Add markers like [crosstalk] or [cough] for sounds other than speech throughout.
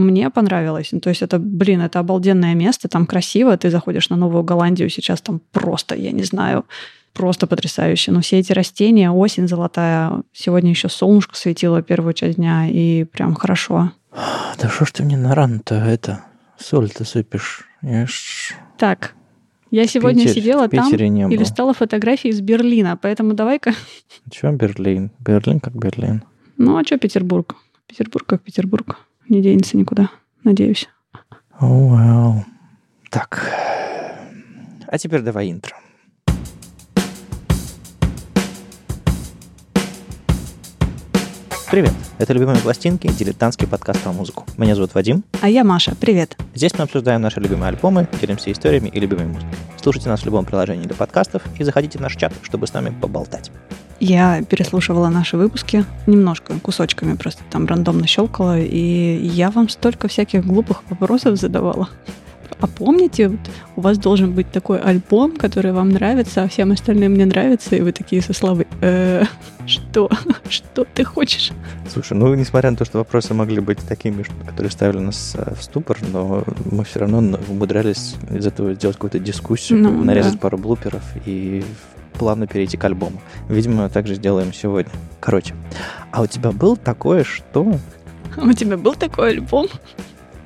мне понравилось. Ну, то есть это, блин, это обалденное место, там красиво, ты заходишь на Новую Голландию, сейчас там просто, я не знаю, просто потрясающе. Но все эти растения, осень золотая, сегодня еще солнышко светило первую часть дня, и прям хорошо. Да что ж ты мне на ран-то это, соль-то сыпешь? Я ж... Так, я сегодня Питер- сидела там не и листала фотографии из Берлина, поэтому давай-ка... Чё Берлин? Берлин как Берлин. Ну, а что Петербург? Петербург как Петербург. Не денется никуда, надеюсь. О, вау. Так. А теперь давай интро. Привет! Это «Любимые пластинки» — дилетантский подкаст про музыку. Меня зовут Вадим. А я Маша, привет. Здесь мы обсуждаем наши любимые альбомы, делимся историями и любимой музыкой. Слушайте нас в любом приложении для подкастов и заходите в наш чат, чтобы с нами поболтать. Я переслушивала наши выпуски немножко, кусочками просто там рандомно щелкала, и я вам столько всяких глупых вопросов задавала. А помните, вот у вас должен быть такой альбом, который вам нравится, а всем остальным не нравится, и вы такие со славой «Э, что? [laughs] Что ты хочешь? Слушай, ну, несмотря на то, что вопросы могли быть такими, которые ставили нас э, в ступор, но мы все равно умудрялись из этого сделать какую-то дискуссию, Ну, нарезать да. пару блуперов и плавно перейти к альбому. Видимо, так же сделаем сегодня. Короче, а у тебя было такое, что, А [laughs] У тебя был такой альбом?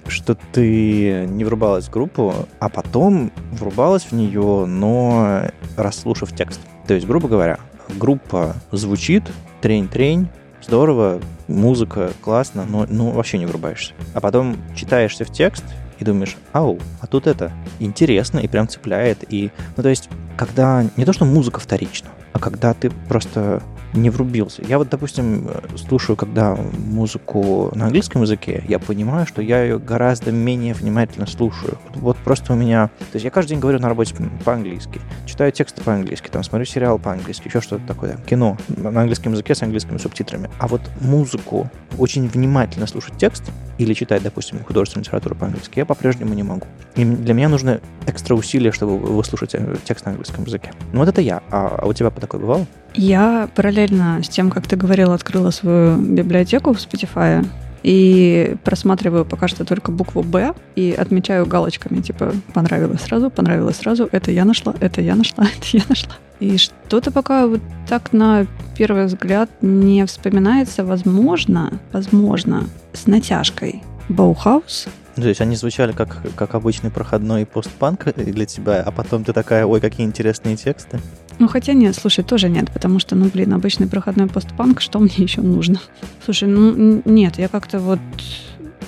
что ты не врубалась в группу, а потом врубалась в нее, но расслушав текст? То есть, грубо говоря, группа звучит, трень-трень, здорово, музыка классно, но ну, вообще не врубаешься. А потом читаешься в текст и думаешь, ау, а тут это интересно и прям цепляет. И, ну, то есть, когда не то, что музыка вторична, а когда ты просто не врубился. Я вот, допустим, слушаю, когда музыку на английском языке, я понимаю, что я ее гораздо менее внимательно слушаю. Вот, просто у меня... То есть я каждый день говорю на работе по-английски, читаю тексты по-английски, там смотрю сериал по-английски, еще что-то такое, кино на английском языке с английскими субтитрами. А вот музыку очень внимательно слушать текст или читать, допустим, художественную литературу по-английски, я по-прежнему не могу. И для меня нужно экстра усилия, чтобы выслушать текст на английском языке. Ну вот это я. А, а у тебя такое бывало? Я параллельно с тем, как ты говорил, открыла свою библиотеку в Spotify и просматриваю пока что только букву «Б» и отмечаю галочками, типа «понравилось сразу», «понравилось сразу», «это я нашла», «это я нашла», [laughs] «это я нашла». И что-то пока вот так на первый взгляд не вспоминается, возможно, возможно, с натяжкой. Баухаус То есть они звучали как, как обычный проходной постпанк для тебя, а потом ты такая, ой, какие интересные тексты. Ну, хотя нет, слушай, тоже нет, потому что, ну, блин, обычный проходной постпанк, что мне еще нужно? Слушай, ну, нет, я как-то вот...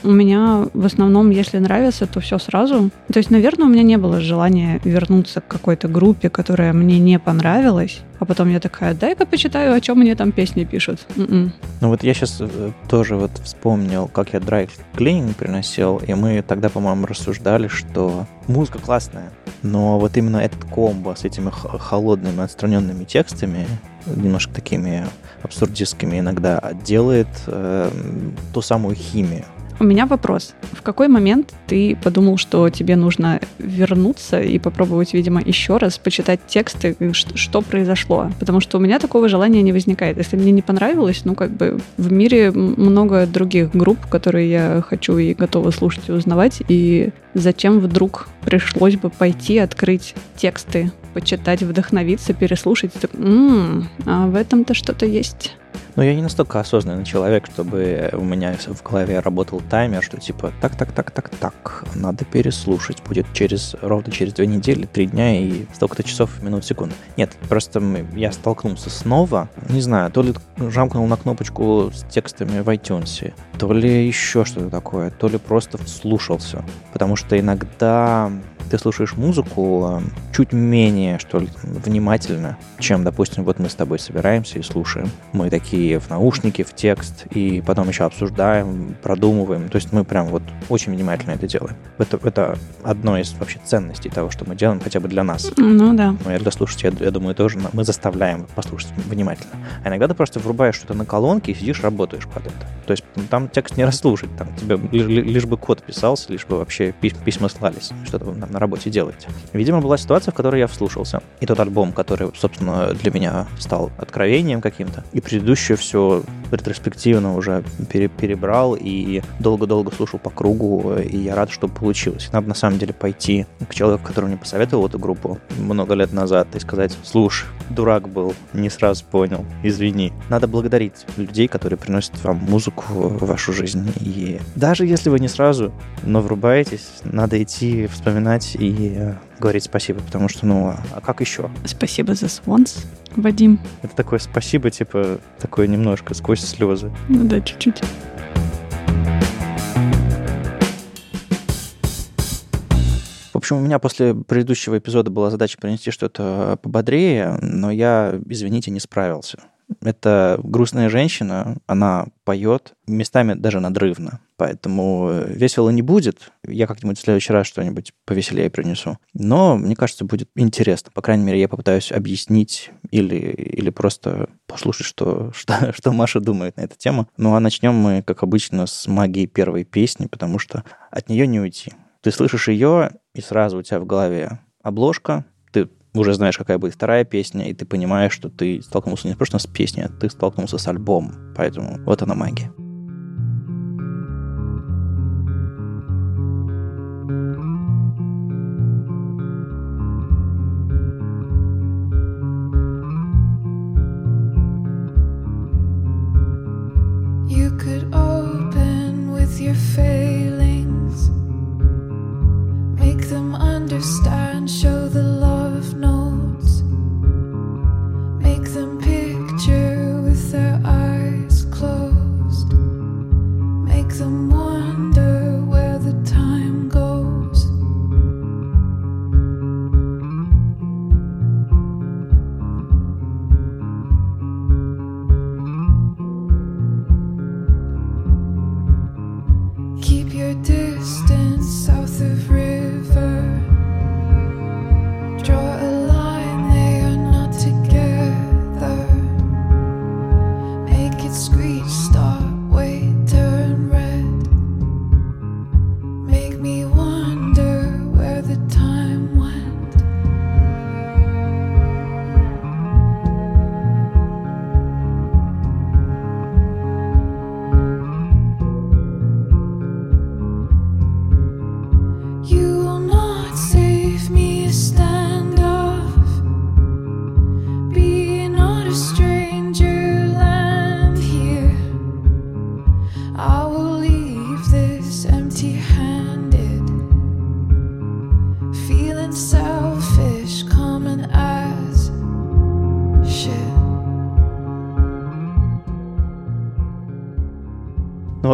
У меня в основном, если нравится, то все сразу. То есть, наверное, у меня не было желания вернуться к какой-то группе, которая мне не понравилась, а потом я такая, дай-ка почитаю, о чем мне там песни пишут. М-м. Ну вот я сейчас тоже вот вспомнил, как я драйв клининг приносил, и мы тогда, по-моему, рассуждали, что музыка классная, но вот именно этот комбо с этими холодными, отстраненными текстами, немножко такими абсурдистскими иногда, делает э, ту самую химию. У меня вопрос. В какой момент ты подумал, что тебе нужно вернуться и попробовать, видимо, еще раз почитать тексты, что произошло? Потому что у меня такого желания не возникает. Если мне не понравилось, ну, как бы в мире много других групп, которые я хочу и готова слушать и узнавать, и зачем вдруг пришлось бы пойти открыть тексты, почитать, вдохновиться, переслушать, и так, «М, а в этом-то что-то есть. Но я не настолько осознанный человек, чтобы у меня в голове работал таймер, что типа так, так, так, так, так, надо переслушать. Будет через ровно через две недели, три дня и столько-то часов, минут, секунд. Нет, просто я столкнулся снова, не знаю, то ли жамкнул на кнопочку с текстами в iTunes, то ли еще что-то такое, то ли просто вслушался. Потому что иногда ты слушаешь музыку э, чуть менее, что ли, внимательно, чем, допустим, вот мы с тобой собираемся и слушаем. Мы такие в наушники, в текст, и потом еще обсуждаем, продумываем. То есть мы прям вот очень внимательно это делаем. Это, это одно из вообще ценностей того, что мы делаем, хотя бы для нас. Ну да. Ну, и для слушателей, я, я думаю, тоже мы заставляем послушать внимательно. А иногда ты просто врубаешь что-то на колонке и сидишь, работаешь под это. То есть там текст не расслушать, там тебе лишь, лишь бы код писался, лишь бы вообще пись- письма слались, что-то вы на работе делаете. Видимо, была ситуация, в которой я вслушался. И тот альбом, который, собственно, для меня стал откровением каким-то, и предыдущую все ретроспективно уже пере, перебрал и долго-долго слушал по кругу, и я рад, что получилось. Надо на самом деле пойти к человеку, который мне посоветовал эту группу много лет назад, и сказать, слушай, дурак был, не сразу понял, извини. Надо благодарить людей, которые приносят вам музыку в вашу жизнь. И даже если вы не сразу, но врубаетесь, надо идти вспоминать и э, говорить спасибо, потому что, ну, а, а как еще? Спасибо за Свонс, Вадим. Это такое спасибо, типа, такое немножко сквозь слезы. Ну да, чуть-чуть. В общем, у меня после предыдущего эпизода была задача принести что-то пободрее, но я, извините, не справился. Это грустная женщина, она поет, местами даже надрывно. Поэтому весело не будет. Я как-нибудь в следующий раз что-нибудь повеселее принесу. Но, мне кажется, будет интересно. По крайней мере, я попытаюсь объяснить или, или просто послушать, что, что, что Маша думает на эту тему. Ну а начнем мы, как обычно, с магии первой песни, потому что от нее не уйти. Ты слышишь ее, и сразу у тебя в голове обложка, уже знаешь, какая будет вторая песня, и ты понимаешь, что ты столкнулся не просто с песней, а ты столкнулся с альбомом. Поэтому вот она магия. Failings, make them understand, show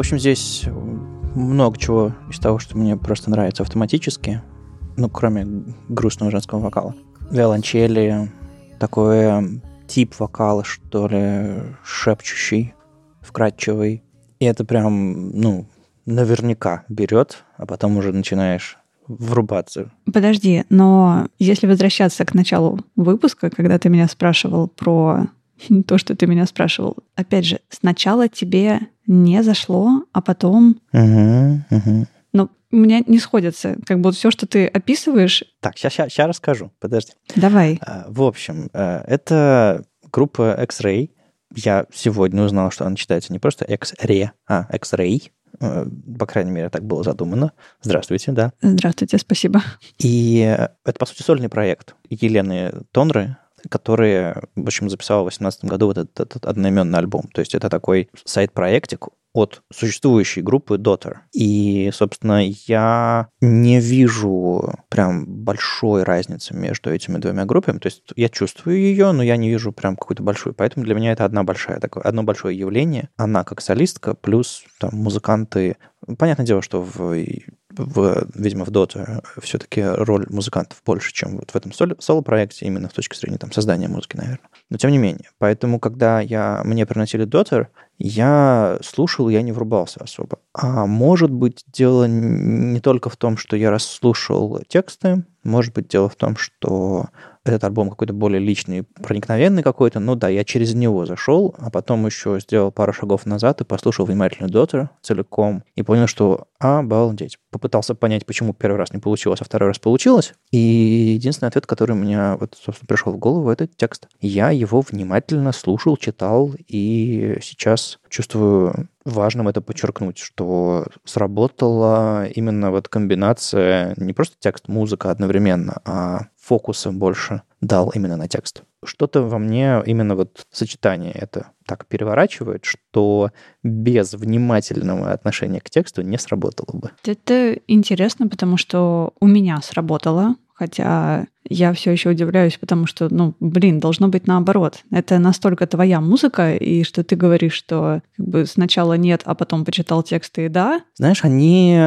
общем, здесь много чего из того, что мне просто нравится автоматически, ну, кроме грустного женского вокала. Виолончели, такой тип вокала, что ли, шепчущий, вкрадчивый. И это прям, ну, наверняка берет, а потом уже начинаешь врубаться. Подожди, но если возвращаться к началу выпуска, когда ты меня спрашивал про [laughs] то, что ты меня спрашивал, опять же, сначала тебе не зашло, а потом угу. Но у меня не сходится. Как будто все, что ты описываешь... Так, сейчас расскажу, подожди. Давай. А, В общем, э, это группа X-Ray. Я сегодня узнал, что она читается не просто X-Ray, а X-Ray. Э, По крайней мере, так было задумано. Здравствуйте, да. Здравствуйте, спасибо. И э, это, по сути, сольный проект Елены Тонры, который, в общем, записала в 2018 году вот этот, этот одноименный альбом. То есть это такой сайт-проектик от существующей группы Daughter. И, собственно, я не вижу прям большой разницы между этими двумя группами. То есть я чувствую ее, но я не вижу прям какую-то большую. Поэтому для меня это одна большая такое, одно большое явление. Она как солистка, плюс там музыканты. Понятное дело, что в в, видимо, в Dota все-таки роль музыкантов больше, чем вот в этом соло- соло-проекте, именно с точки зрения там, создания музыки, наверное. Но тем не менее. Поэтому, когда я, мне приносили Dota, я слушал, я не врубался особо. А может быть, дело не только в том, что я расслушал тексты, может быть, дело в том, что этот альбом какой-то более личный, проникновенный какой-то, ну да, я через него зашел, а потом еще сделал пару шагов назад и послушал внимательно Daughter целиком и понял, что обалдеть. Попытался понять, почему первый раз не получилось, а второй раз получилось. И единственный ответ, который у меня вот, собственно, пришел в голову, это текст. Я его внимательно слушал, читал, и сейчас чувствую важным это подчеркнуть, что сработала именно вот комбинация не просто текст, музыка одновременно, а фокуса больше дал именно на текст. Что-то во мне именно вот сочетание это так переворачивает, что без внимательного отношения к тексту не сработало бы. Это интересно, потому что у меня сработало, хотя я все еще удивляюсь, потому что, ну, блин, должно быть наоборот. Это настолько твоя музыка, и что ты говоришь, что как бы сначала нет, а потом почитал тексты и да. Знаешь, они...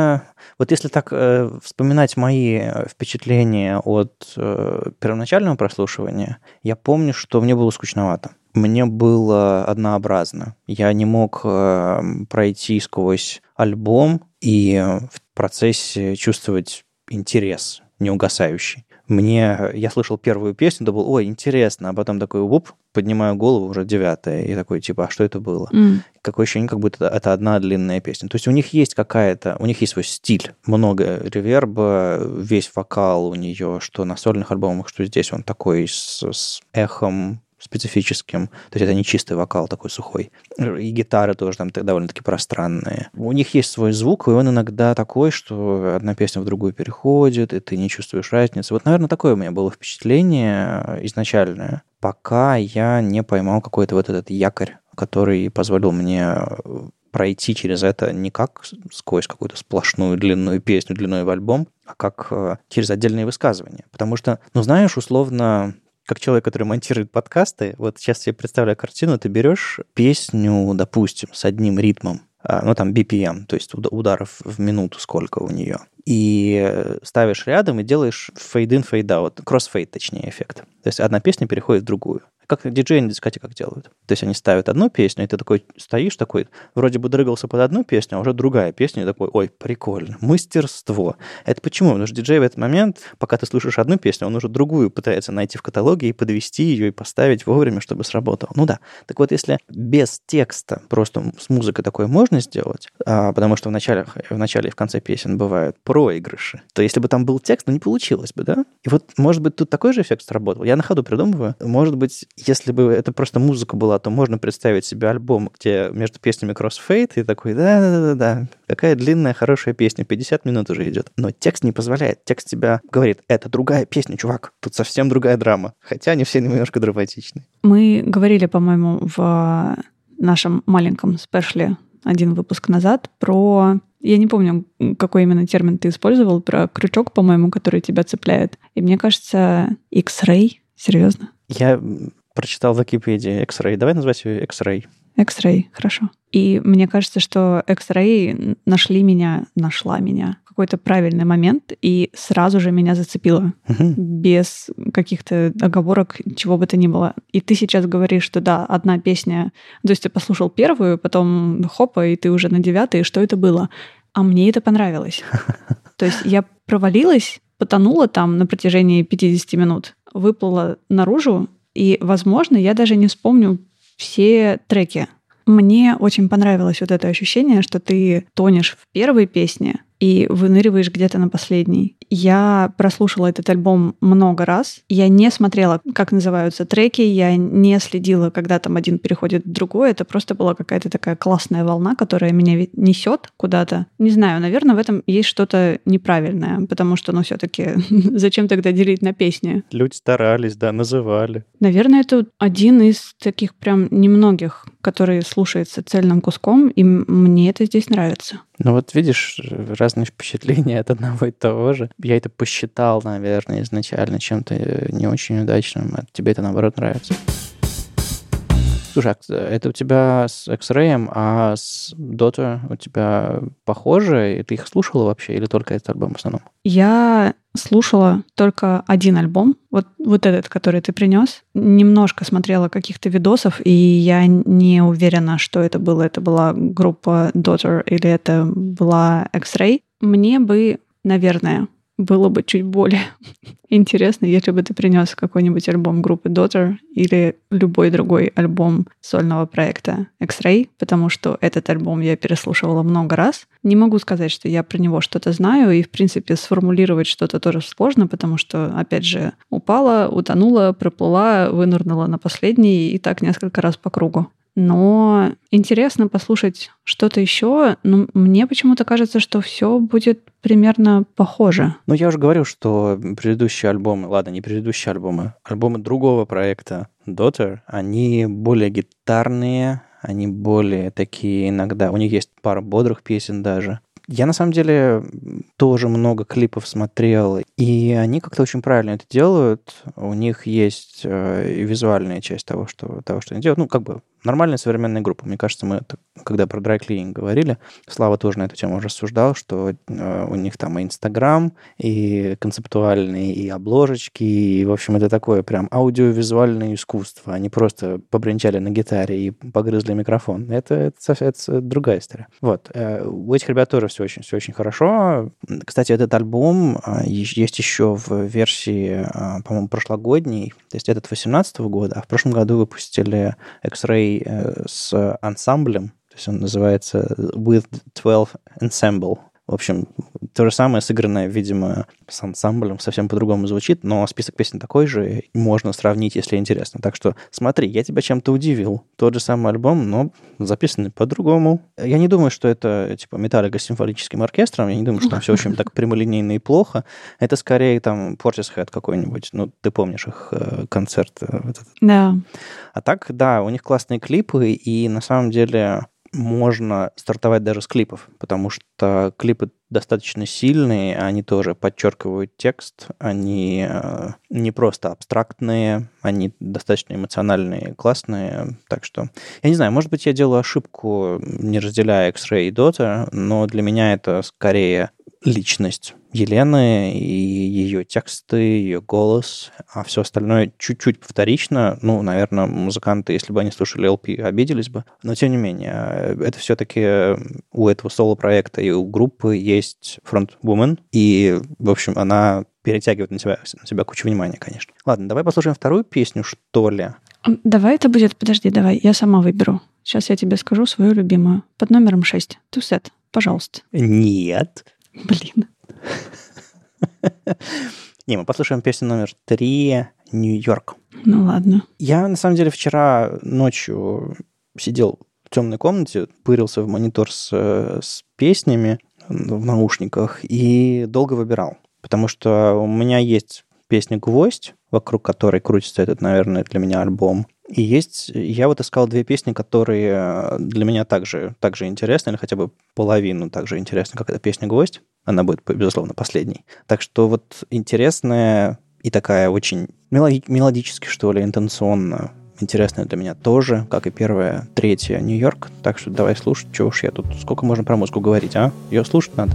Вот если так э, вспоминать мои впечатления от э, первоначального прослушивания, я помню, что мне было скучновато мне было однообразно. Я не мог э, пройти сквозь альбом и в процессе чувствовать интерес неугасающий. Мне, я слышал первую песню, думал, ой, интересно, а потом такой, уп, поднимаю голову, уже девятая, и такой, типа, а что это было? Mm. Какое ощущение, как будто это одна длинная песня. То есть у них есть какая-то, у них есть свой стиль, много реверба, весь вокал у нее, что на сольных альбомах, что здесь он такой с, с эхом, специфическим. То есть это не чистый вокал такой сухой. И гитары тоже там довольно-таки пространные. У них есть свой звук, и он иногда такой, что одна песня в другую переходит, и ты не чувствуешь разницы. Вот, наверное, такое у меня было впечатление изначальное, пока я не поймал какой-то вот этот якорь, который позволил мне пройти через это не как сквозь какую-то сплошную длинную песню, длиной в альбом, а как э, через отдельные высказывания. Потому что, ну, знаешь, условно, как человек, который монтирует подкасты, вот сейчас я представляю картину, ты берешь песню, допустим, с одним ритмом, а, ну там BPM, то есть ударов в минуту сколько у нее, и ставишь рядом и делаешь fade-in, fade-out, cross-fade, точнее, эффект. То есть одна песня переходит в другую. Как диджеи на дискотеке как делают. То есть они ставят одну песню, и ты такой стоишь такой, вроде бы дрыгался под одну песню, а уже другая песня, и такой, ой, прикольно, мастерство. Это почему? Потому что диджей в этот момент, пока ты слушаешь одну песню, он уже другую пытается найти в каталоге и подвести ее и поставить вовремя, чтобы сработало. Ну да. Так вот, если без текста просто с музыкой такое можно сделать, а, потому что в начале, в начале и в конце песен бывают проигрыши, то если бы там был текст, ну не получилось бы, да? И вот, может быть, тут такой же эффект сработал. Я на ходу придумываю. Может быть, если бы это просто музыка была, то можно представить себе альбом, где между песнями кроссфейт, и такой, да-да-да-да, какая длинная, хорошая песня, 50 минут уже идет. Но текст не позволяет. Текст тебя говорит, это другая песня, чувак, тут совсем другая драма. Хотя они все немножко драматичны. Мы говорили, по-моему, в нашем маленьком спешле один выпуск назад про я не помню, какой именно термин ты использовал, про крючок, по-моему, который тебя цепляет. И мне кажется, X-ray, серьезно. Я прочитал в Википедии X-Ray. Давай назвать ее X-Ray. X-Ray, хорошо. И мне кажется, что X-Ray нашли меня, нашла меня в какой-то правильный момент и сразу же меня зацепила. Без каких-то оговорок, чего бы то ни было. И ты сейчас говоришь, что да, одна песня... То есть ты послушал первую, потом хопа, и ты уже на девятой, и что это было? А мне это понравилось. [laughs] То есть я провалилась, потонула там на протяжении 50 минут, выплыла наружу, и, возможно, я даже не вспомню все треки. Мне очень понравилось вот это ощущение, что ты тонешь в первой песне и выныриваешь где-то на последней. Я прослушала этот альбом много раз. Я не смотрела, как называются треки, я не следила, когда там один переходит в другой. Это просто была какая-то такая классная волна, которая меня несет куда-то. Не знаю, наверное, в этом есть что-то неправильное, потому что, ну, все-таки [laughs] зачем тогда делить на песни? Люди старались, да, называли. Наверное, это один из таких прям немногих, который слушается цельным куском, и мне это здесь нравится. Ну вот видишь, разные впечатления [laughs] от одного и того же. Я это посчитал, наверное, изначально чем-то э, не очень удачным, а тебе это, наоборот, нравится. Слушай, а это у тебя с X-Ray, а с Dota у тебя похоже? И ты их слушала вообще или только этот альбом в основном? Я слушала только один альбом, вот, вот этот, который ты принес. Немножко смотрела каких-то видосов, и я не уверена, что это было. Это была группа Daughter или это была X-Ray. Мне бы, наверное, было бы чуть более [laughs] интересно, если бы ты принес какой-нибудь альбом группы Daughter или любой другой альбом сольного проекта X-Ray, потому что этот альбом я переслушивала много раз. Не могу сказать, что я про него что-то знаю, и, в принципе, сформулировать что-то тоже сложно, потому что, опять же, упала, утонула, проплыла, вынырнула на последний и так несколько раз по кругу. Но интересно послушать что-то еще. Но мне почему-то кажется, что все будет примерно похоже. Ну, я уже говорил, что предыдущие альбомы, ладно, не предыдущие альбомы, альбомы другого проекта Daughter, они более гитарные, они более такие иногда. У них есть пара бодрых песен даже. Я на самом деле тоже много клипов смотрел, и они как-то очень правильно это делают. У них есть э, визуальная часть того, что, того, что они делают. Ну, как бы нормальная современная группа. Мне кажется, мы, это, когда про драйклининг говорили, Слава тоже на эту тему рассуждал, что э, у них там и Инстаграм, и концептуальные, и обложечки, и, в общем, это такое прям аудиовизуальное искусство. Они просто побренчали на гитаре и погрызли микрофон. Это, это, это другая история. Вот. Э, у этих ребят тоже все очень, все очень хорошо. Кстати, этот альбом э, есть еще в версии, э, по-моему, прошлогодней, то есть этот 18 года, а в прошлом году выпустили X-Ray Э, с ансамблем, то есть он называется With 12 Ensemble. В общем, то же самое сыгранное, видимо, с ансамблем, совсем по-другому звучит, но список песен такой же, можно сравнить, если интересно. Так что смотри, я тебя чем-то удивил. Тот же самый альбом, но записанный по-другому. Я не думаю, что это типа Металлика с симфоническим оркестром, я не думаю, что там все очень так прямолинейно и плохо. Это скорее там Portishead какой-нибудь, ну, ты помнишь их э, концерт. Э, этот. Да. А так, да, у них классные клипы, и на самом деле можно стартовать даже с клипов, потому что клипы достаточно сильные, они тоже подчеркивают текст, они э, не просто абстрактные, они достаточно эмоциональные, классные, так что я не знаю, может быть, я делаю ошибку, не разделяя X-Ray и Dota, но для меня это скорее личность Елены и ее тексты, ее голос, а все остальное чуть-чуть повторично. Ну, наверное, музыканты, если бы они слушали LP, обиделись бы. Но, тем не менее, это все-таки у этого соло-проекта и у группы есть фронт-вумен, и, в общем, она перетягивает на себя, на себя кучу внимания, конечно. Ладно, давай послушаем вторую песню, что ли. Давай это будет... Подожди, давай, я сама выберу. Сейчас я тебе скажу свою любимую. Под номером 6. Тусет, пожалуйста. Нет. Блин. [laughs] Не, мы послушаем песню номер три «Нью-Йорк». Ну ладно. Я, на самом деле, вчера ночью сидел в темной комнате, пырился в монитор с, с песнями в наушниках и долго выбирал. Потому что у меня есть песня «Гвоздь», вокруг которой крутится этот, наверное, для меня альбом. И есть, я вот искал две песни, которые э, для меня также, также интересны, или хотя бы половину также интересны, как эта песня «Гвоздь». Она будет, безусловно, последней. Так что вот интересная и такая очень мелодически, что ли, интенционно интересная для меня тоже, как и первая, третья «Нью-Йорк». Так что давай слушать, что уж я тут... Сколько можно про музыку говорить, а? Ее слушать надо.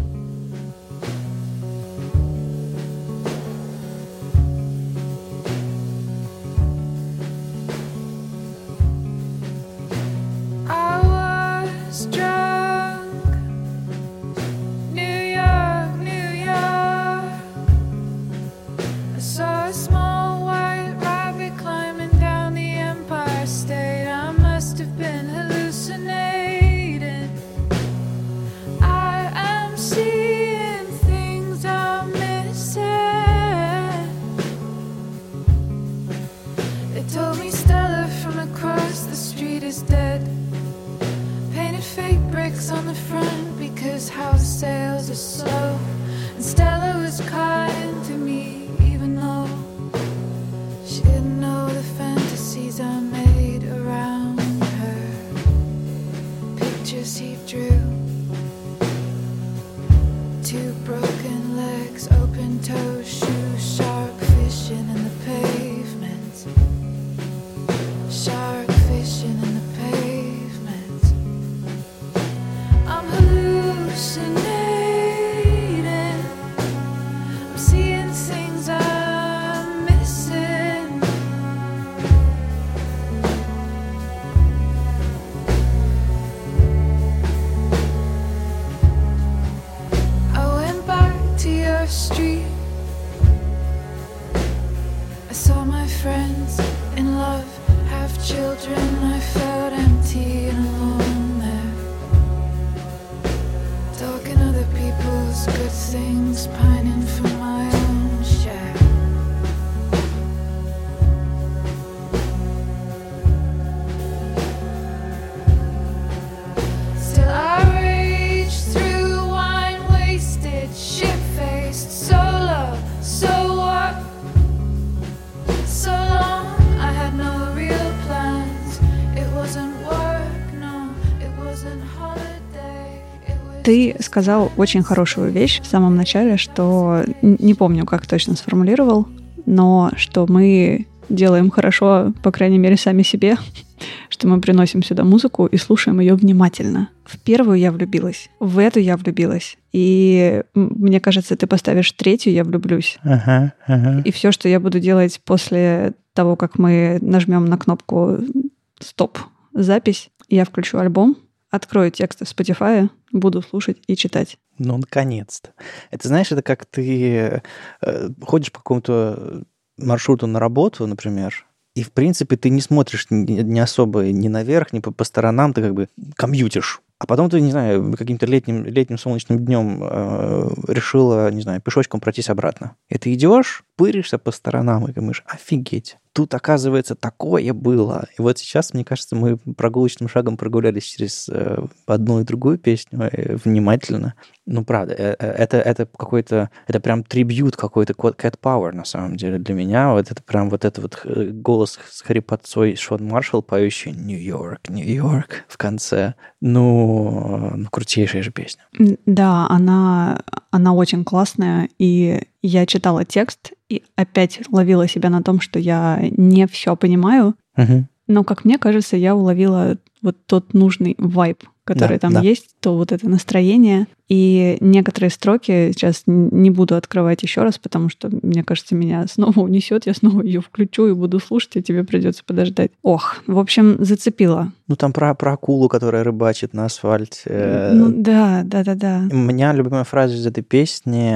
I saw my friends in love have children. I felt empty and alone there. Talking other people's good things, pining for Ты сказал очень хорошую вещь в самом начале, что не помню, как точно сформулировал, но что мы делаем хорошо, по крайней мере, сами себе, [laughs] что мы приносим сюда музыку и слушаем ее внимательно. В первую я влюбилась, в эту я влюбилась. И мне кажется, ты поставишь третью, я влюблюсь. Ага, ага. И все, что я буду делать после того, как мы нажмем на кнопку «Стоп», запись, я включу альбом, открою тексты Spotify, буду слушать и читать. Ну, наконец-то. Это, знаешь, это как ты э, ходишь по какому-то маршруту на работу, например, и, в принципе, ты не смотришь не особо ни наверх, ни по, по сторонам, ты как бы комьютишь. А потом ты, не знаю, каким-то летним, летним солнечным днем э, решила, не знаю, пешочком пройтись обратно. И ты идешь, пыришься по сторонам и думаешь, офигеть, тут, оказывается, такое было. И вот сейчас, мне кажется, мы прогулочным шагом прогулялись через э, одну и другую песню э, внимательно. Ну, правда, э, это, это какой-то, это прям трибют какой-то Cat Power, на самом деле, для меня. Вот это прям вот это вот голос с хрипотцой Шон Маршалл, поющий «Нью-Йорк, Нью-Йорк» в конце. Ну, ну, крутейшая же песня. Да, она, она очень классная, и я читала текст и опять ловила себя на том, что я не все понимаю, Мгм. но, как мне кажется, я уловила вот тот нужный вайб, который Да, там да. есть, то вот это настроение. И некоторые строки сейчас не буду открывать еще раз, потому что, мне кажется, меня [laughs] снова унесет, я снова ее включу и буду слушать, и тебе придется подождать. Ох, в общем, зацепила. Ну, там про, про акулу, которая рыбачит на асфальте. Ну да, да, да, да. У меня любимая фраза из этой песни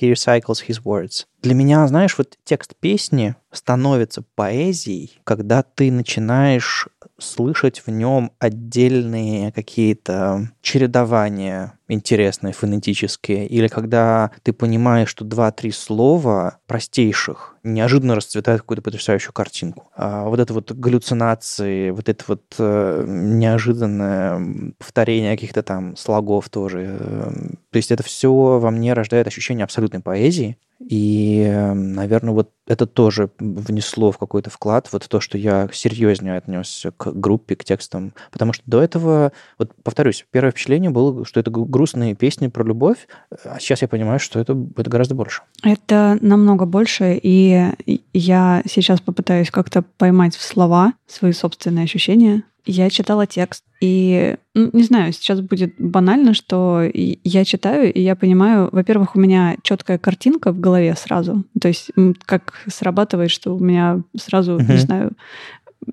«He recycles his words». Для меня, знаешь, вот текст песни становится поэзией, когда ты начинаешь слышать в нем отдельные какие-то чередования интересные, фонетические, или когда ты понимаешь, что два-три слова простейших неожиданно расцветают какую-то потрясающую картинку. А вот это вот галлюцинации, вот это вот э, неожиданное повторение каких-то там слогов тоже. э, То есть это все во мне рождает ощущение абсолютной поэзии. И, наверное, вот это тоже внесло в какой-то вклад, вот то, что я серьезнее отнесся к группе, к текстам. Потому что до этого, вот повторюсь, первое впечатление было, что это гру- грустные песни про любовь, а сейчас я понимаю, что это, это гораздо больше. Это намного больше, и я сейчас попытаюсь как-то поймать в слова свои собственные ощущения. Я читала текст, и, ну, не знаю, сейчас будет банально, что я читаю, и я понимаю, во-первых, у меня четкая картинка в голове сразу, то есть как срабатывает, что у меня сразу, не Мгм. знаю,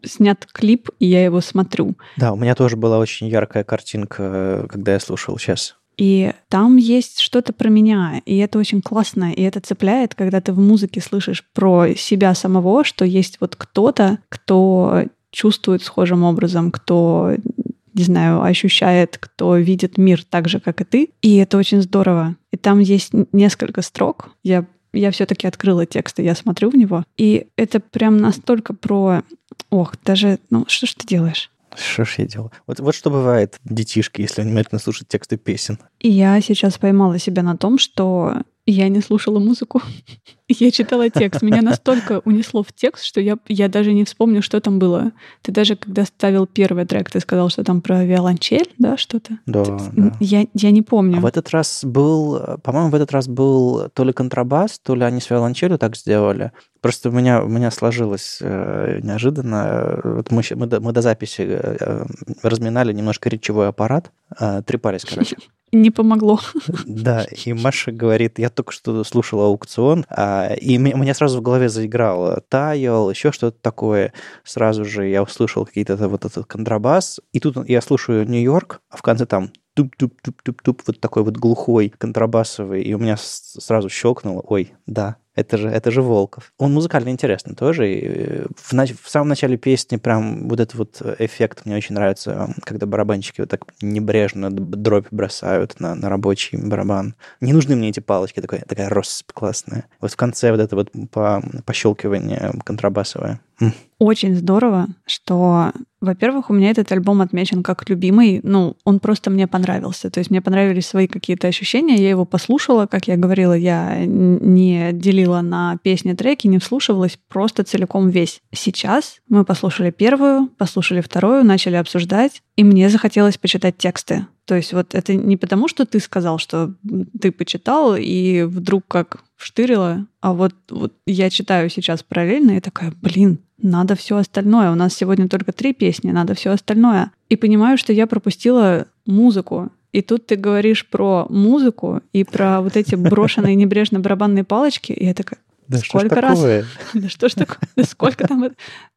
снят клип, и я его смотрю. Да, у меня тоже была очень яркая картинка, когда я слушал сейчас. И там есть что-то про меня, и это очень классно, и это цепляет, когда ты в музыке слышишь про себя самого, что есть вот кто-то, кто чувствует схожим образом, кто, не знаю, ощущает, кто видит мир так же, как и ты, и это очень здорово. И там есть несколько строк, я я все-таки открыла текст, и я смотрю в него, и это прям настолько про... Ох, даже, ну, что ж ты делаешь? Что ж я делал? Вот, вот что бывает детишки, если внимательно слушать тексты песен. И я сейчас поймала себя на том, что я не слушала музыку. [laughs] Я читала текст. Меня настолько унесло в текст, что я, я даже не вспомню, что там было. Ты даже, когда ставил первый трек, ты сказал, что там про виолончель, да, что-то? Да, Ты- да. Я, я не помню. А в этот раз был, по-моему, в этот раз был то ли контрабас, то ли они с виолончелью так сделали. Просто у меня, у меня сложилось э, неожиданно. Вот мы, мы, до, мы до записи э, э, разминали немножко речевой аппарат, э, трепались, короче. [laughs] Не помогло. Да, и Маша говорит, я только что слушала АукцЫон, а, и у меня сразу в голове заиграло таял, еще что-то такое. Сразу же я услышал какие-то вот этот контрабас, и тут я слушаю Нью-Йорк, а в конце там туп-туп-туп-туп-туп, вот такой вот глухой контрабасовый, и у меня сразу щелкнуло, ой, да, Это же, это же Волков. Он музыкально интересный тоже. И э, в, в самом начале песни прям вот этот вот эффект мне очень нравится, когда барабанщики вот так небрежно дробь бросают на, на рабочий барабан. Не нужны мне эти палочки, такая, такая россыпь классная. Вот в конце вот это вот по, пощелкивание контрабасовое. Очень здорово, что, во-первых, у меня этот альбом отмечен как любимый. Ну, он просто мне понравился. То есть мне понравились свои какие-то ощущения. Я его послушала, как я говорила, я не делила на песни треки, не вслушивалась просто целиком весь. Сейчас мы послушали первую, послушали вторую, начали обсуждать, и мне захотелось почитать тексты. То есть вот это не потому, что ты сказал, что ты почитал, и вдруг как вштырила, а вот, вот я читаю сейчас параллельно и такая, блин, надо все остальное. У нас сегодня только три песни, надо все остальное. И понимаю, что я пропустила музыку. И тут ты говоришь про музыку и про вот эти брошенные небрежно барабанные палочки, и я такая, да сколько что раз? Такое? [laughs] Да что ж такое? Да сколько там?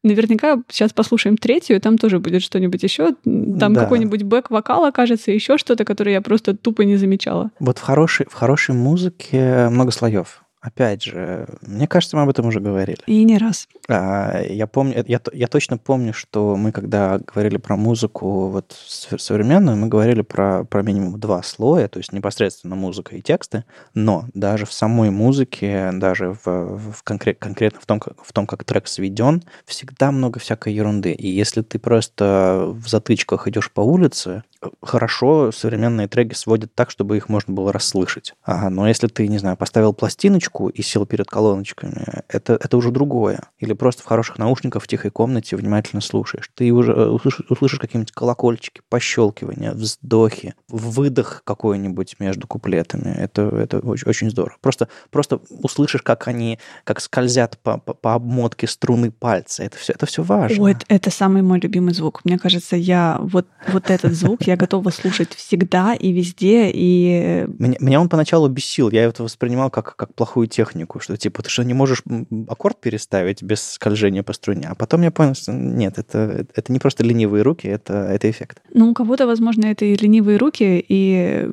Наверняка сейчас послушаем третью, там тоже будет что-нибудь еще. Там Да. какой-нибудь бэк-вокал окажется, еще что-то, которое я просто тупо не замечала. Вот в хорошей, в хорошей музыке много слоев. Опять же, мне кажется, мы об этом уже говорили. И не раз. А, Я помню, я, я точно помню, что мы, когда говорили про музыку вот сов- современную, мы говорили про, про минимум два слоя, то есть непосредственно музыка и тексты, но даже в самой музыке, даже в, в конкрет- конкретно в том, как, в том, как трек сведен, всегда много всякой ерунды. И если ты просто в затычках идешь по улице, хорошо современные треки сводят так, чтобы их можно было расслышать. Ага, но если ты, не знаю, поставил пластиночку и сел перед колоночками, это, это уже другое. Или просто в хороших наушниках в тихой комнате внимательно слушаешь. Ты уже э, услышишь, услышишь какие-нибудь колокольчики, пощелкивания, вздохи, выдох какой-нибудь между куплетами. Это, это очень, очень здорово. Просто, просто услышишь, как они, как скользят по, по, по обмотке струны пальца. Это все, это все важно. Ой, это, самый мой любимый звук. Мне кажется, я вот, вот этот звук я готова слушать всегда и везде. И Меня, меня он поначалу бесил. Я это воспринимал как, как плохую технику, что типа ты что, не можешь аккорд переставить без скольжения по струне? А потом я понял, что нет, это, это не просто ленивые руки, это, это эффект. Ну, у кого-то, возможно, это и ленивые руки, и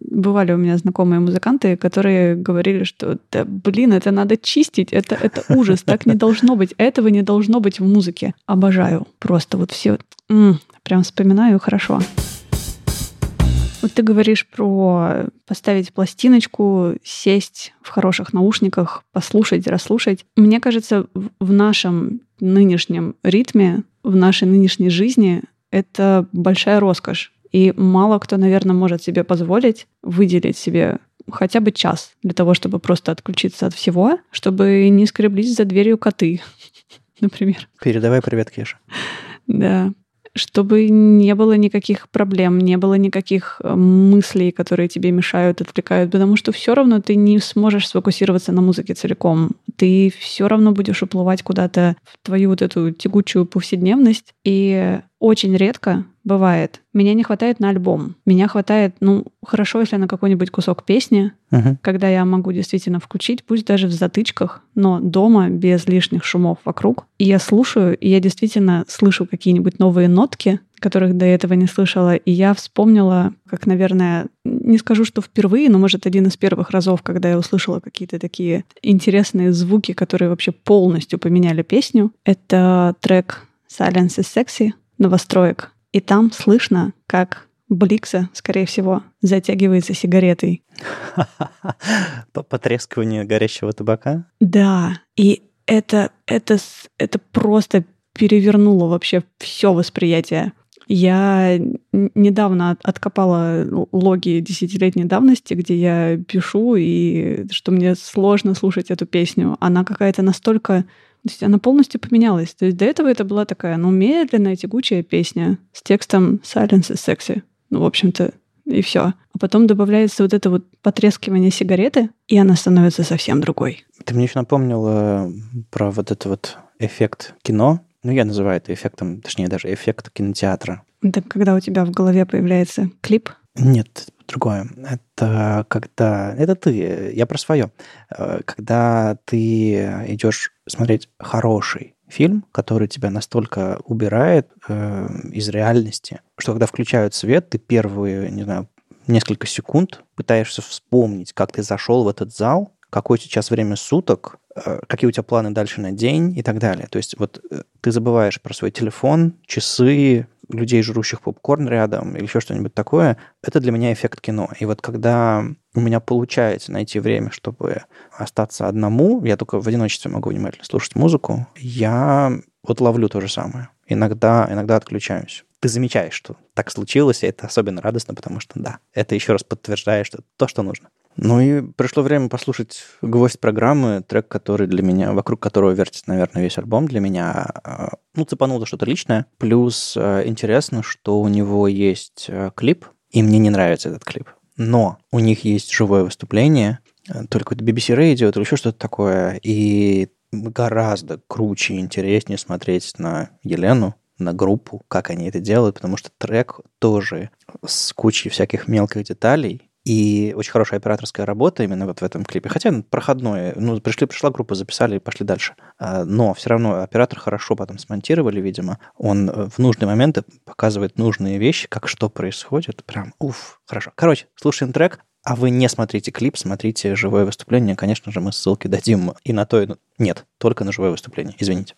бывали у меня знакомые музыканты, которые говорили, что да, блин, это надо чистить, это, это ужас, так не должно быть, этого не должно быть в музыке. Обожаю просто вот все, прям вспоминаю хорошо. Вот ты говоришь про поставить пластиночку, сесть в хороших наушниках, послушать, расслушать. Мне кажется, в нашем нынешнем ритме, в нашей нынешней жизни это большая роскошь. И мало кто, наверное, может себе позволить выделить себе хотя бы час для того, чтобы просто отключиться от всего, чтобы не скреблись за дверью коты, [laughs] например. Передавай привет, Кеша. Да. Чтобы не было никаких проблем, не было никаких э, мыслей, которые тебе мешают, отвлекают, потому что все равно ты не сможешь сфокусироваться на музыке целиком. Ты все равно будешь уплывать куда-то в твою вот эту тягучую повседневность. И очень редко бывает. Меня не хватает на альбом. Меня хватает, ну, хорошо, если на какой-нибудь кусок песни, Мгм. когда я могу действительно включить, пусть даже в затычках, но дома, без лишних шумов вокруг. И я слушаю, и я действительно слышу какие-нибудь новые нотки, которых до этого не слышала. И я вспомнила, как, наверное, не скажу, что впервые, но, может, один из первых разов, когда я услышала какие-то такие интересные звуки, которые вообще полностью поменяли песню. Это трек Silence is Sexy новостроек. И там слышно, как Бликса, скорее всего, затягивается сигаретой. [laughs] По- Потрескивание горящего табака. Да, и это, это, это просто перевернуло вообще все восприятие. Я недавно от- откопала логи десятилетней давности, где я пишу, и что мне сложно слушать эту песню. Она какая-то настолько... То есть она полностью поменялась. То есть до этого это была такая, ну, медленная, тягучая песня с текстом «Silence is sexy». Ну, в общем-то, и все. А потом добавляется вот это вот потрескивание сигареты, и она становится совсем другой. Ты мне еще напомнила про вот этот вот эффект кино. Ну, я называю это эффектом, точнее, даже эффект кинотеатра. Это когда у тебя в голове появляется клип. Нет, другое. Это когда... Это ты, я про свое. Когда ты идешь смотреть хороший фильм, который тебя настолько убирает э, из реальности, что когда включают свет, ты первые, не знаю, несколько секунд пытаешься вспомнить, как ты зашел в этот зал, какое сейчас время суток, э, какие у тебя планы дальше на день и так далее. То есть вот э, ты забываешь про свой телефон, часы, людей, жрущих попкорн рядом или еще что-нибудь такое. Это для меня эффект кино. И вот когда у меня получается найти время, чтобы остаться одному, я только в одиночестве могу внимательно слушать музыку, я вот ловлю то же самое. Иногда, иногда отключаюсь. Ты замечаешь, что так случилось, и это особенно радостно, потому что, да, это еще раз подтверждает, что то, что нужно. Ну и пришло время послушать гвоздь программы, трек, который для меня, вокруг которого вертится, наверное, весь альбом для меня. э, Ну, цепануло что-то личное. Плюс э, интересно, что у него есть э, клип, и мне не нравится этот клип. Но у них есть живое выступление, только это BBC Radio или еще что-то такое, и гораздо круче и интереснее смотреть на Елену, на группу, как они это делают, потому что трек тоже с кучей всяких мелких деталей, и очень хорошая операторская работа именно вот в этом клипе. Хотя он проходной. Ну, пришли, пришла группа, записали и пошли дальше. А, Но все равно оператор хорошо потом смонтировали, видимо. Он э, в нужные моменты показывает нужные вещи, как что происходит. Прям, уф, хорошо. Короче, слушаем трек, а вы не смотрите клип, смотрите живое выступление. Конечно же, мы ссылки дадим и на то, и на... Нет, только на живое выступление. Извините.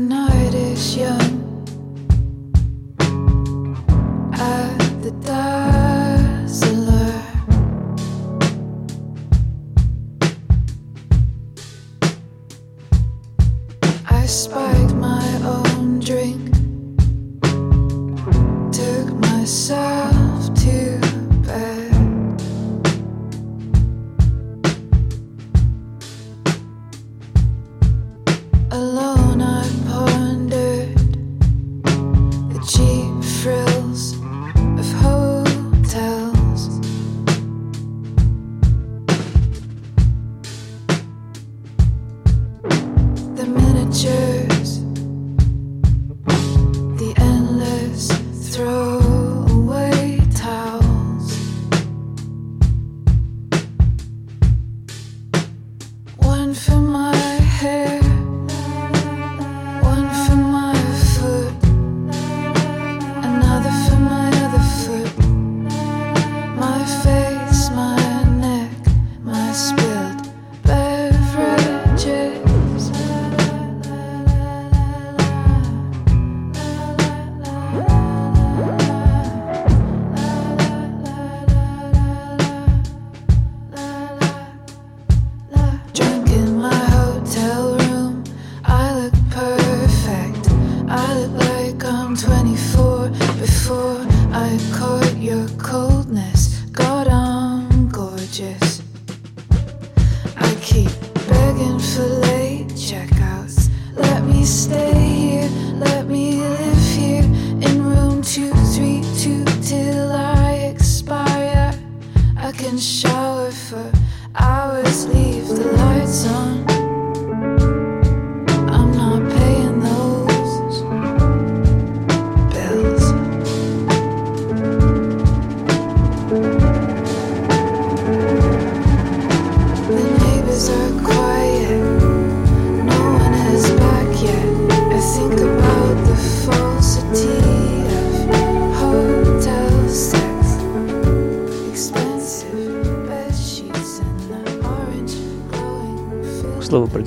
I know it is young.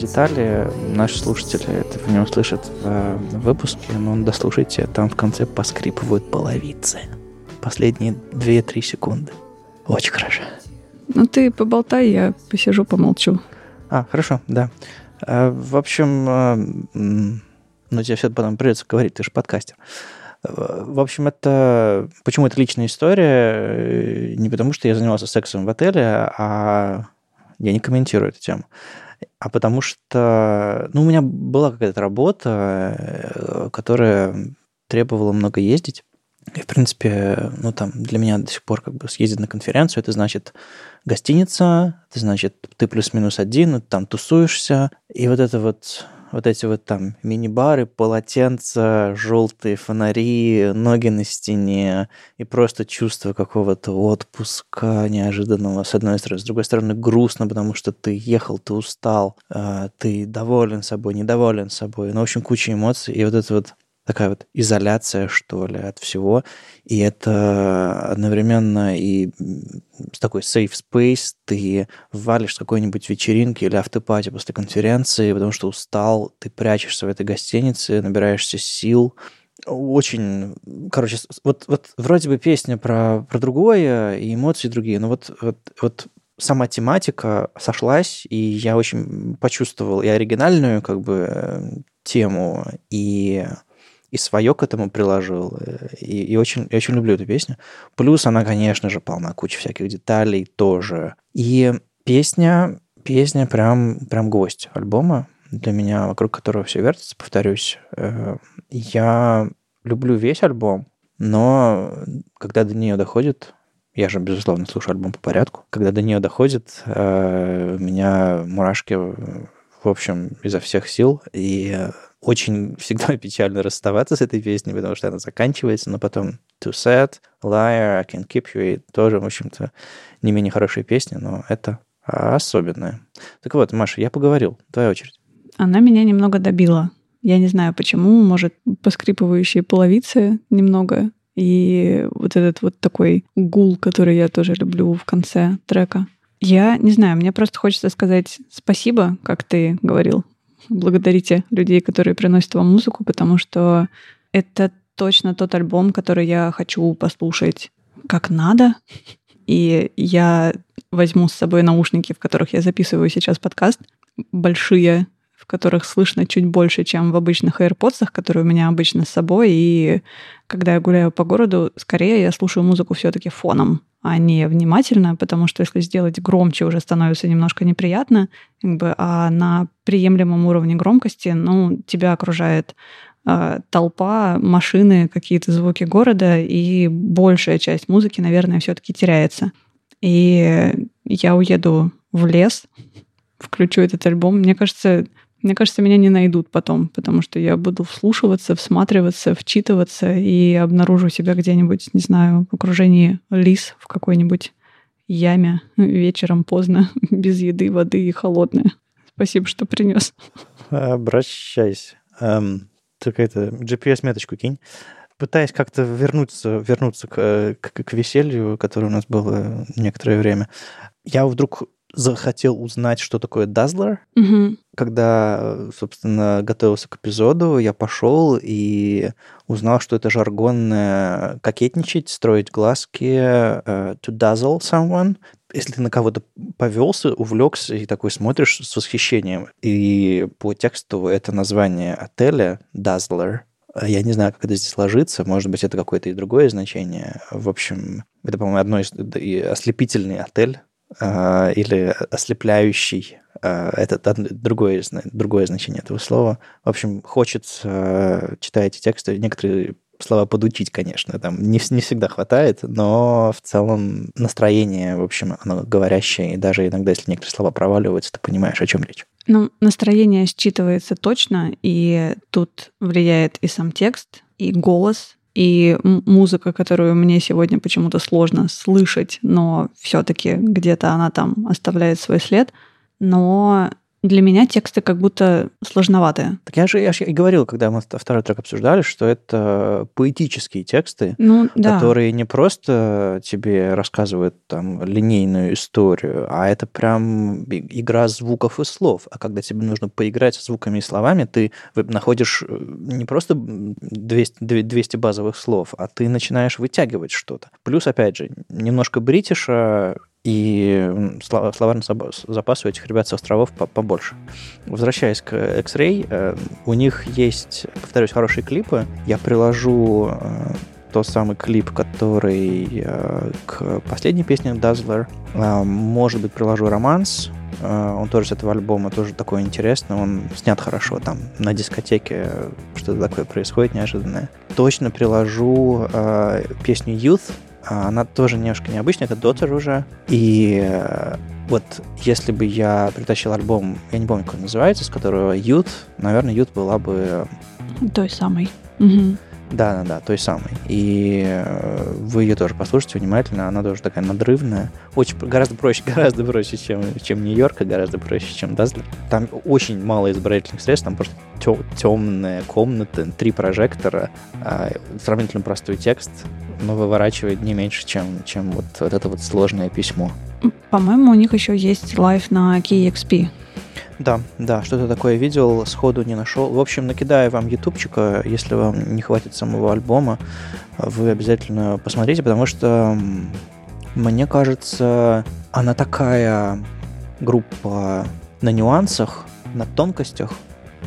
Детали, наши слушатели этого не услышат в выпуске, но дослушайте, там в конце поскрипывают половицы. Последние 2-3 секунды. Очень хорошо. Ну ты поболтай, я посижу, помолчу. А, хорошо, да. А, В общем, м, ну тебе все потом придется говорить, ты же подкастер. В общем, это... Почему это личная история? Э, Не потому, что я занимался сексом в отеле, а я не комментирую эту тему. А потому что, ну, у меня была какая-то работа, э, которая требовала много ездить. И, в принципе, ну, там, для меня до сих пор как бы съездить на конференцию, это значит гостиница, это значит ты плюс-минус один, там тусуешься, и вот это вот вот эти вот там мини-бары, полотенца, желтые фонари, ноги на стене и просто чувство какого-то отпуска неожиданного, с одной стороны. С другой стороны, грустно, потому что ты ехал, ты устал, а, ты доволен собой, недоволен собой. Ну, в общем, куча эмоций. И вот это вот такая вот изоляция, что ли, от всего. И это одновременно и такой safe space ты валишь какой-нибудь вечеринки или автопати после конференции, потому что устал, ты прячешься в этой гостинице, набираешься сил, очень, короче, вот, вот вроде бы песня про, про другое, и эмоции другие, но вот, вот, вот сама тематика сошлась, и я очень почувствовал и оригинальную как бы э, тему, и и свое к этому приложил. Э, и, и очень, я очень люблю эту песню. Плюс она, конечно же, полна куча всяких деталей тоже. И песня, песня прям, прям гость альбома для меня, вокруг которого все вертится, повторюсь. Э, я люблю весь альбом, но когда до нее доходит, я же, безусловно, слушаю альбом по порядку. Когда до нее доходит, э, у меня мурашки, в общем, изо всех сил. И очень всегда [laughs] печально расставаться с этой песней, потому что она заканчивается, но потом Too Sad, Liar, I Can Keep You, и тоже, в общем-то, не менее хорошие песни, но это особенная. Так вот, Маша, я поговорил. Твоя очередь. Она меня немного добила. Я не знаю почему, может, поскрипывающие половицы немного, и вот этот вот такой гул, который я тоже люблю в конце трека. Я не знаю, мне просто хочется сказать спасибо, как ты говорил, благодарите людей, которые приносят вам музыку, потому что это точно тот альбом, который я хочу послушать как надо. И я возьму с собой наушники, в которых я записываю сейчас подкаст, большие, в которых слышно чуть больше, чем в обычных AirPods, которые у меня обычно с собой. И когда я гуляю по городу, скорее я слушаю музыку все-таки фоном, а не внимательно, потому что если сделать громче, уже становится немножко неприятно, как бы, а на приемлемом уровне громкости, ну, тебя окружает э, толпа, машины, какие-то звуки города, и большая часть музыки, наверное, все-таки теряется. И я уеду в лес, включу этот альбом. Мне кажется, мне кажется, меня не найдут потом, потому что я буду вслушиваться, всматриваться, вчитываться и обнаружу себя где-нибудь, не знаю, в окружении лис в какой-нибудь яме вечером поздно, [laughs] без еды, воды и холодное. Спасибо, что принес. Обращайся. Эм, только это GPS-меточку кинь. Пытаясь как-то вернуться, вернуться к, к, к веселью, которое у нас было некоторое время, я вдруг захотел узнать, что такое Dazzler. Угу. Когда, собственно, готовился к эпизоду, я пошел и узнал, что это жаргонное кокетничать, строить глазки, uh, to dazzle someone. Если ты на кого-то повелся, увлекся и такой смотришь с восхищением. И по тексту это название отеля Dazzler. Я не знаю, как это здесь ложится. Может быть, это какое-то и другое значение. В общем, это, по-моему, одно из ослепительный отель а, или ослепляющий. А, это другое, другое значение этого слова. В общем, хочется, читая эти тексты, некоторые слова подучить, конечно, там не, не всегда хватает, но в целом настроение, в общем, оно говорящее, и даже иногда, если некоторые слова проваливаются, ты понимаешь, о чем речь. Ну, настроение считывается точно, и тут влияет и сам текст, и голос, и музыка, которую мне сегодня почему-то сложно слышать, но все-таки где-то она там оставляет свой след. Но для меня тексты как будто сложноватые. Так я же, я же и говорил, когда мы второй трек обсуждали, что это поэтические тексты, ну, да. которые не просто тебе рассказывают там линейную историю, а это прям игра звуков и слов. А когда тебе нужно поиграть с звуками и словами, ты находишь э, не просто 200, 200 базовых слов, а ты начинаешь вытягивать что-то. Плюс, опять же, немножко бритиша, и словарный запас у этих ребят с островов побольше. Возвращаясь к X-Ray, э, у них есть, повторюсь, хорошие клипы. Я приложу э, тот самый клип, который э, к последней песне Dazzler. Может быть, приложу романс. э, он тоже с этого альбома, тоже такой интересный, он снят хорошо, там на дискотеке что-то такое происходит неожиданное. Точно приложу э, песню Youth, она тоже немножко необычная, это Daughter уже, и э, вот если бы я притащил альбом, я не помню, как он называется, с которого Youth, наверное, Youth была бы... Той самой. Мгм. Да, да, да, той самой. И э, вы ее тоже послушайте внимательно. Она тоже такая надрывная. Очень гораздо проще, [laughs] гораздо проще, чем, чем Нью-Йорк, и гораздо проще, чем Дазлер. Там очень мало избирательных средств, там просто темная комната, три прожектора, а, сравнительно простой текст, но выворачивает не меньше, чем, чем вот, вот это вот сложное письмо. По-моему, у них еще есть live на KEXP. Да, да, что-то такое видел, сходу не нашел. В общем, накидаю вам ютубчика, если вам не хватит самого альбома, вы обязательно посмотрите, потому что мне кажется, она такая группа на нюансах, на тонкостях,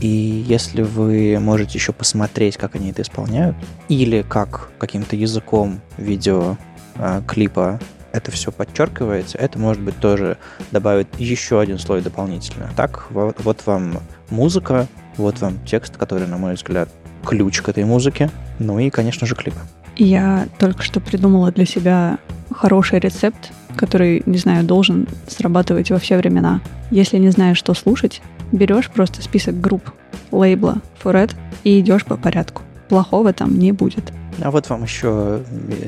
и если вы можете еще посмотреть, как они это исполняют, или как каким-то языком видео а, клипа это все подчеркивается, это может быть тоже добавит еще один слой дополнительно. Так, вот, вот вам музыка, вот вам текст, который, на мой взгляд, ключ к этой музыке, ну и, конечно же, клип. Я только что придумала для себя хороший рецепт, который, не знаю, должен срабатывать во все времена. Если не знаешь, что слушать, берешь просто список групп лейбла Фурет и идешь по порядку. Плохого там не будет. А вот вам еще,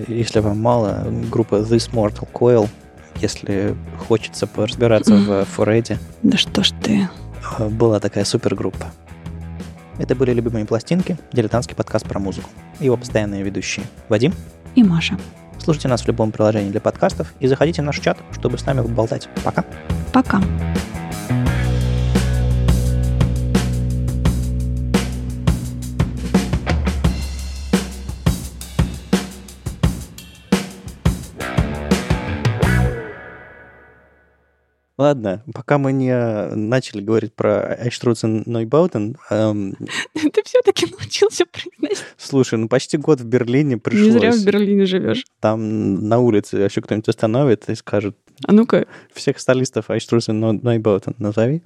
если вам мало, группа This Mortal Coil, если хочется поразбираться в Фореде, Да что ж ты. э, была такая супергруппа. Это были «Любимые пластинки», дилетантский подкаст про музыку. Его постоянные ведущие Вадим. И Маша. Слушайте нас в любом приложении для подкастов и заходите в наш чат, чтобы с нами поболтать. Пока. Пока. Ладно, пока мы не начали говорить про Эйштрудзен Нойбаутен, эм, [laughs] Ты все-таки научился произносить. слушай, ну почти год в Берлине Не зря в пришлось. Берлине живешь. Там на улице вообще кто-нибудь остановит и скажет, А ну-ка, всех столистов Эйштрудзен Нойбаутен назови.